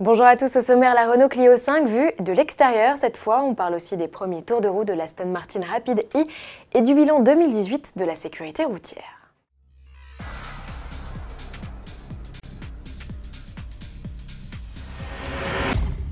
Bonjour à tous, au sommaire la Renault Clio 5 vue de l'extérieur. Cette fois, on parle aussi des premiers tours de roue de la Aston Martin Rapid i et du bilan 2018 de la sécurité routière.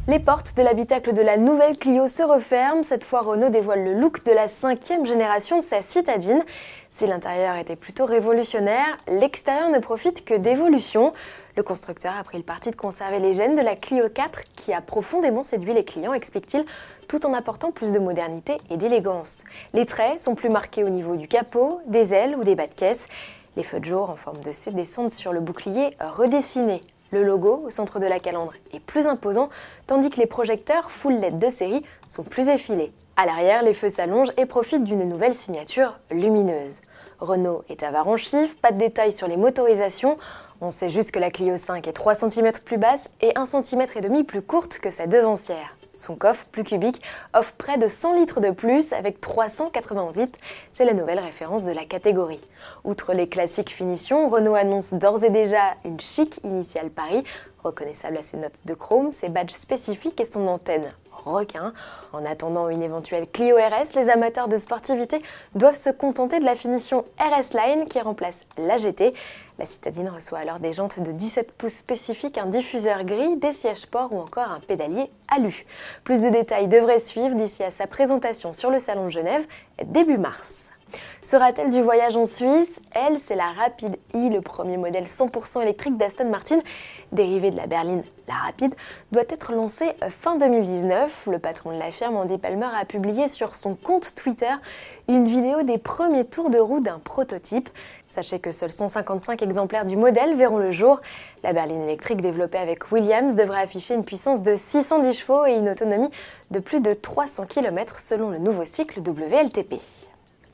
Les portes de l'habitacle de la nouvelle Clio se referment. Cette fois, Renault dévoile le look de la cinquième génération de sa citadine. Si l'intérieur était plutôt révolutionnaire, l'extérieur ne profite que d'évolution. Le constructeur a pris le parti de conserver les gènes de la Clio 4 qui a profondément séduit les clients, explique-t-il, tout en apportant plus de modernité et d'élégance. Les traits sont plus marqués au niveau du capot, des ailes ou des bas de caisse. Les feux de jour en forme de C descendent sur le bouclier redessiné. Le logo au centre de la calandre est plus imposant, tandis que les projecteurs full LED de série sont plus effilés. À l'arrière, les feux s'allongent et profitent d'une nouvelle signature lumineuse. Renault est avare chiffres, pas de détails sur les motorisations. On sait juste que la Clio 5 est 3 cm plus basse et 1 cm plus courte que sa devancière. Son coffre, plus cubique, offre près de 100 litres de plus avec 391 litres. C'est la nouvelle référence de la catégorie. Outre les classiques finitions, Renault annonce d'ores et déjà une chic initiale Paris, reconnaissable à ses notes de chrome, ses badges spécifiques et son antenne En attendant une éventuelle Clio RS, les amateurs de sportivité doivent se contenter de la finition RS Line qui remplace la GT. La citadine reçoit alors des jantes de 17 pouces spécifiques, un diffuseur gris, des sièges sport ou encore un pédalier alu. Plus de détails devraient suivre d'ici à sa présentation sur le Salon de Genève début mars. Sera-t-elle du voyage en Suisse? Elle, c'est la Rapide i, le premier modèle 100% électrique d'Aston Martin, dérivé de la berline La Rapide, doit être lancé fin 2019. Le patron de la firme, Andy Palmer, a publié sur son compte Twitter une vidéo des premiers tours de roue d'un prototype. Sachez que seuls 155 exemplaires du modèle verront le jour. La berline électrique développée avec Williams devrait afficher une puissance de 610 chevaux et une autonomie de plus de 300 km selon le nouveau cycle WLTP.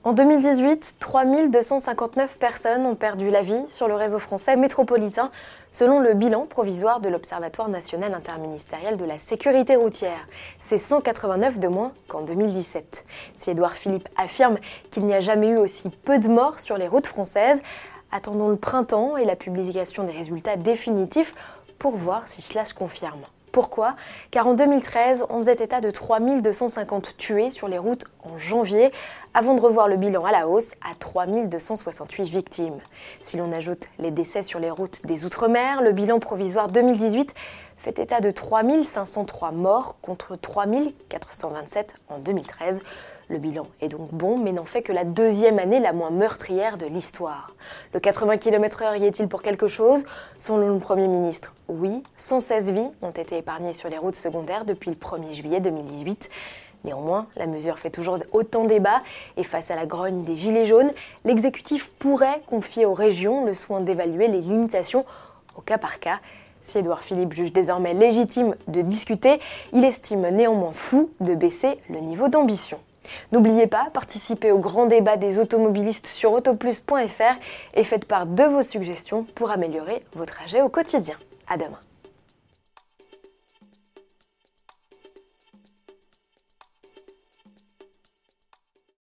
En 2018, 3259 personnes ont perdu la vie sur le réseau français métropolitain, selon le bilan provisoire de l'Observatoire national interministériel de la sécurité routière. C'est 189 de moins qu'en 2017. Si Édouard Philippe affirme qu'il n'y a jamais eu aussi peu de morts sur les routes françaises, attendons le printemps et la publication des résultats définitifs pour voir si cela se confirme. Pourquoi? Car en 2013, on faisait état de 3250 tués sur les routes en janvier, avant de revoir le bilan à la hausse à 3268 victimes. Si l'on ajoute les décès sur les routes des Outre-mer, le bilan provisoire 2018 fait état de 3503 morts contre 3427 en 2013. Le bilan est donc bon, mais n'en fait que la deuxième année la moins meurtrière de l'histoire. Le 80 km/h y est-il pour quelque chose? Selon le Premier ministre, oui, 116 vies ont été épargnées sur les routes secondaires depuis le 1er juillet 2018. Néanmoins, la mesure fait toujours autant débat et face à la grogne des Gilets jaunes, l'exécutif pourrait confier aux régions le soin d'évaluer les limitations au cas par cas. Si Édouard Philippe juge désormais légitime de discuter, il estime néanmoins fou de baisser le niveau d'ambition. N'oubliez pas, participez au grand débat des automobilistes sur autoplus.fr et faites part de vos suggestions pour améliorer vos trajets au quotidien. À demain.